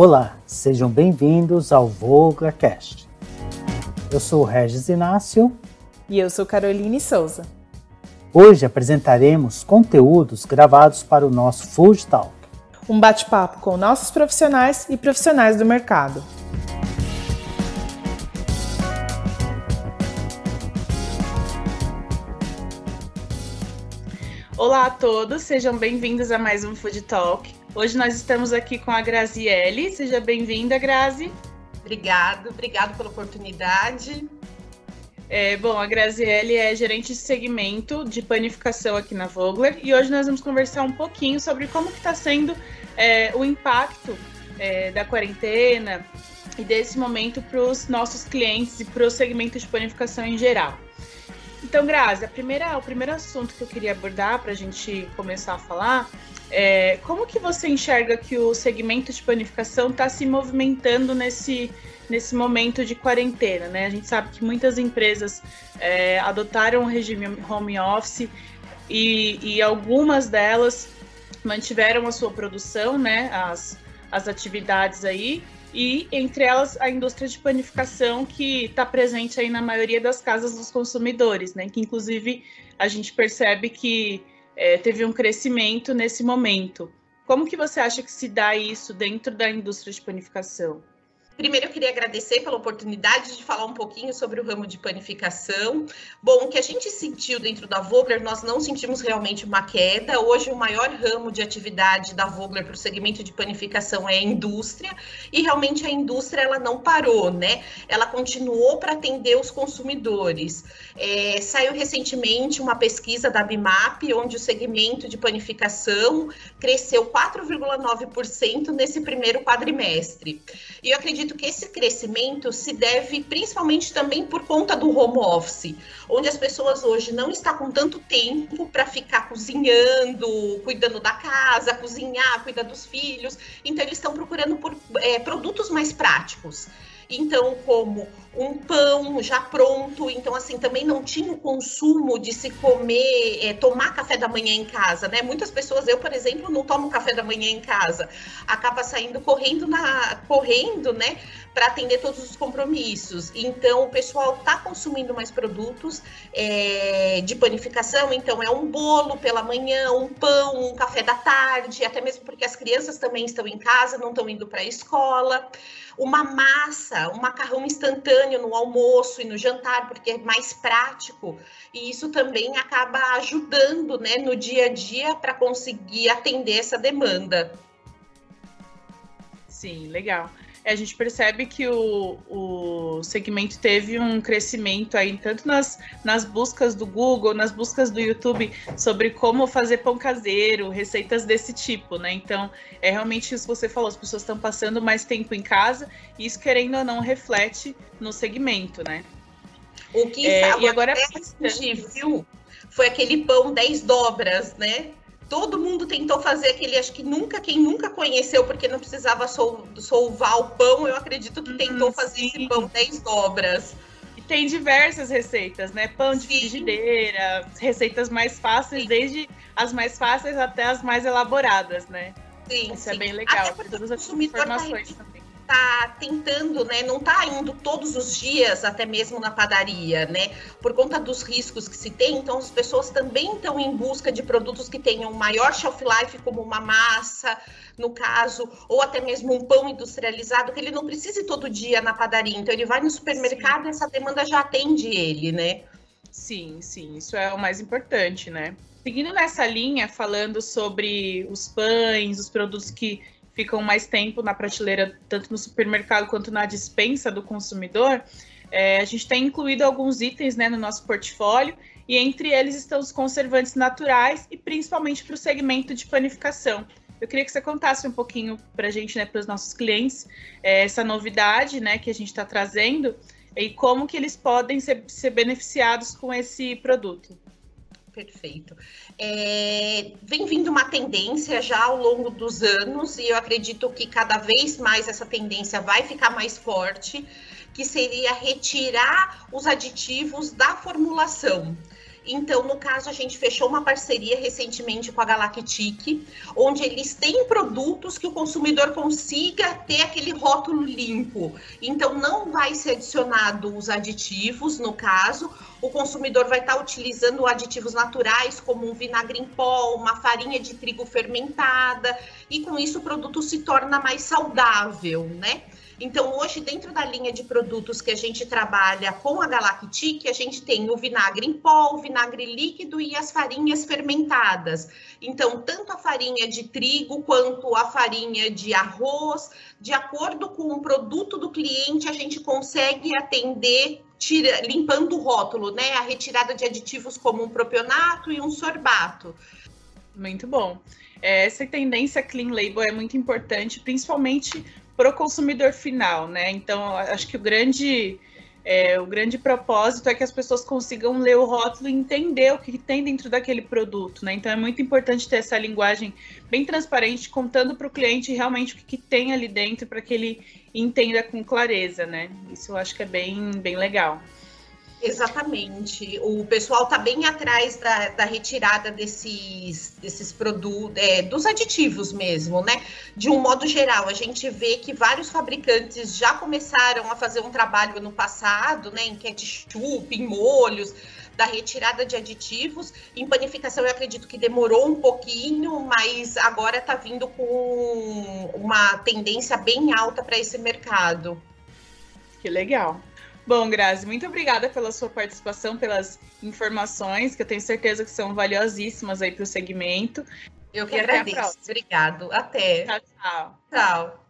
Olá, sejam bem-vindos ao VolgaCast. Eu sou Regis Inácio. E eu sou Caroline Souza. Hoje apresentaremos conteúdos gravados para o nosso Food Talk. Um bate-papo com nossos profissionais e profissionais do mercado. Olá a todos, sejam bem-vindos a mais um Food Talk. Hoje nós estamos aqui com a Graziele. Seja bem-vinda, Grazi. Obrigado, obrigado pela oportunidade. É, bom, a Graziele é gerente de segmento de panificação aqui na Vogler e hoje nós vamos conversar um pouquinho sobre como está sendo é, o impacto é, da quarentena e desse momento para os nossos clientes e para o segmento de panificação em geral. Então, Grazi, a primeira, o primeiro assunto que eu queria abordar para a gente começar a falar é como que você enxerga que o segmento de panificação está se movimentando nesse, nesse momento de quarentena, né? A gente sabe que muitas empresas é, adotaram o regime home office e, e algumas delas mantiveram a sua produção, né? As, as atividades aí, e entre elas a indústria de panificação que está presente aí na maioria das casas dos consumidores, né? Que inclusive a gente percebe que é, teve um crescimento nesse momento. Como que você acha que se dá isso dentro da indústria de panificação? Primeiro, eu queria agradecer pela oportunidade de falar um pouquinho sobre o ramo de panificação. Bom, o que a gente sentiu dentro da Vogler, nós não sentimos realmente uma queda. Hoje, o maior ramo de atividade da Vogler para o segmento de panificação é a indústria, e realmente a indústria ela não parou, né? Ela continuou para atender os consumidores. É, saiu recentemente uma pesquisa da BIMAP, onde o segmento de panificação cresceu 4,9% nesse primeiro quadrimestre. E eu acredito acredito que esse crescimento se deve principalmente também por conta do home office, onde as pessoas hoje não estão com tanto tempo para ficar cozinhando, cuidando da casa, cozinhar, cuidar dos filhos. Então, eles estão procurando por é, produtos mais práticos. Então, como um pão já pronto, então assim também não tinha o consumo de se comer, é, tomar café da manhã em casa, né? Muitas pessoas, eu por exemplo, não tomo café da manhã em casa, acaba saindo correndo na, correndo, né, para atender todos os compromissos. Então o pessoal está consumindo mais produtos é, de panificação, então é um bolo pela manhã, um pão, um café da tarde, até mesmo porque as crianças também estão em casa, não estão indo para a escola uma massa, um macarrão instantâneo no almoço e no jantar, porque é mais prático. E isso também acaba ajudando né, no dia a dia para conseguir atender essa demanda. Sim, legal a gente percebe que o, o segmento teve um crescimento aí, tanto nas, nas buscas do Google, nas buscas do YouTube, sobre como fazer pão caseiro, receitas desse tipo, né? Então, é realmente isso que você falou, as pessoas estão passando mais tempo em casa, e isso, querendo ou não, reflete no segmento, né? O que é, e agora a gente viu foi aquele pão 10 dobras, né? Todo mundo tentou fazer aquele, acho que nunca, quem nunca conheceu, porque não precisava sol, solvar o pão, eu acredito que tentou hum, fazer esse pão 10 dobras. E tem diversas receitas, né? Pão de sim. frigideira, receitas mais fáceis, sim. desde as mais fáceis até as mais elaboradas, né? Sim, Isso é sim. bem legal. Até todas as informações tá também está tentando, né, não está indo todos os dias até mesmo na padaria, né, por conta dos riscos que se tem, então as pessoas também estão em busca de produtos que tenham maior shelf life, como uma massa, no caso, ou até mesmo um pão industrializado, que ele não precise todo dia na padaria, então ele vai no supermercado e essa demanda já atende ele, né? Sim, sim, isso é o mais importante, né? Seguindo nessa linha, falando sobre os pães, os produtos que ficam mais tempo na prateleira, tanto no supermercado quanto na dispensa do consumidor, é, a gente tem incluído alguns itens né, no nosso portfólio, e entre eles estão os conservantes naturais e principalmente para o segmento de panificação. Eu queria que você contasse um pouquinho para a gente, né, para os nossos clientes, é, essa novidade né, que a gente está trazendo e como que eles podem ser, ser beneficiados com esse produto. Perfeito. É, vem vindo uma tendência já ao longo dos anos, e eu acredito que cada vez mais essa tendência vai ficar mais forte, que seria retirar os aditivos da formulação. Então, no caso, a gente fechou uma parceria recentemente com a Galactic, onde eles têm produtos que o consumidor consiga ter aquele rótulo limpo. Então, não vai ser adicionado os aditivos, no caso, o consumidor vai estar utilizando aditivos naturais, como um vinagre em pó, uma farinha de trigo fermentada, e com isso o produto se torna mais saudável, né? Então, hoje, dentro da linha de produtos que a gente trabalha com a Galactic, a gente tem o vinagre em pó, o vinagre líquido e as farinhas fermentadas. Então, tanto a farinha de trigo quanto a farinha de arroz, de acordo com o produto do cliente, a gente consegue atender tira, limpando o rótulo, né? A retirada de aditivos como um propionato e um sorbato. Muito bom. É, essa tendência clean label é muito importante, principalmente para o consumidor final, né? Então, acho que o grande, é, o grande propósito é que as pessoas consigam ler o rótulo e entender o que tem dentro daquele produto, né? Então, é muito importante ter essa linguagem bem transparente, contando para o cliente realmente o que, que tem ali dentro para que ele entenda com clareza, né? Isso eu acho que é bem, bem legal. Exatamente. O pessoal está bem atrás da, da, retirada desses, desses produtos, é, dos aditivos mesmo, né? De um modo geral, a gente vê que vários fabricantes já começaram a fazer um trabalho no passado, né? Em ketchup, em molhos, da retirada de aditivos. Em panificação, eu acredito que demorou um pouquinho, mas agora está vindo com uma tendência bem alta para esse mercado. Que legal. Bom, Grazi, muito obrigada pela sua participação, pelas informações, que eu tenho certeza que são valiosíssimas aí para o segmento. Eu que agradeço. Obrigado. Até. Tchau, tchau. Tchau.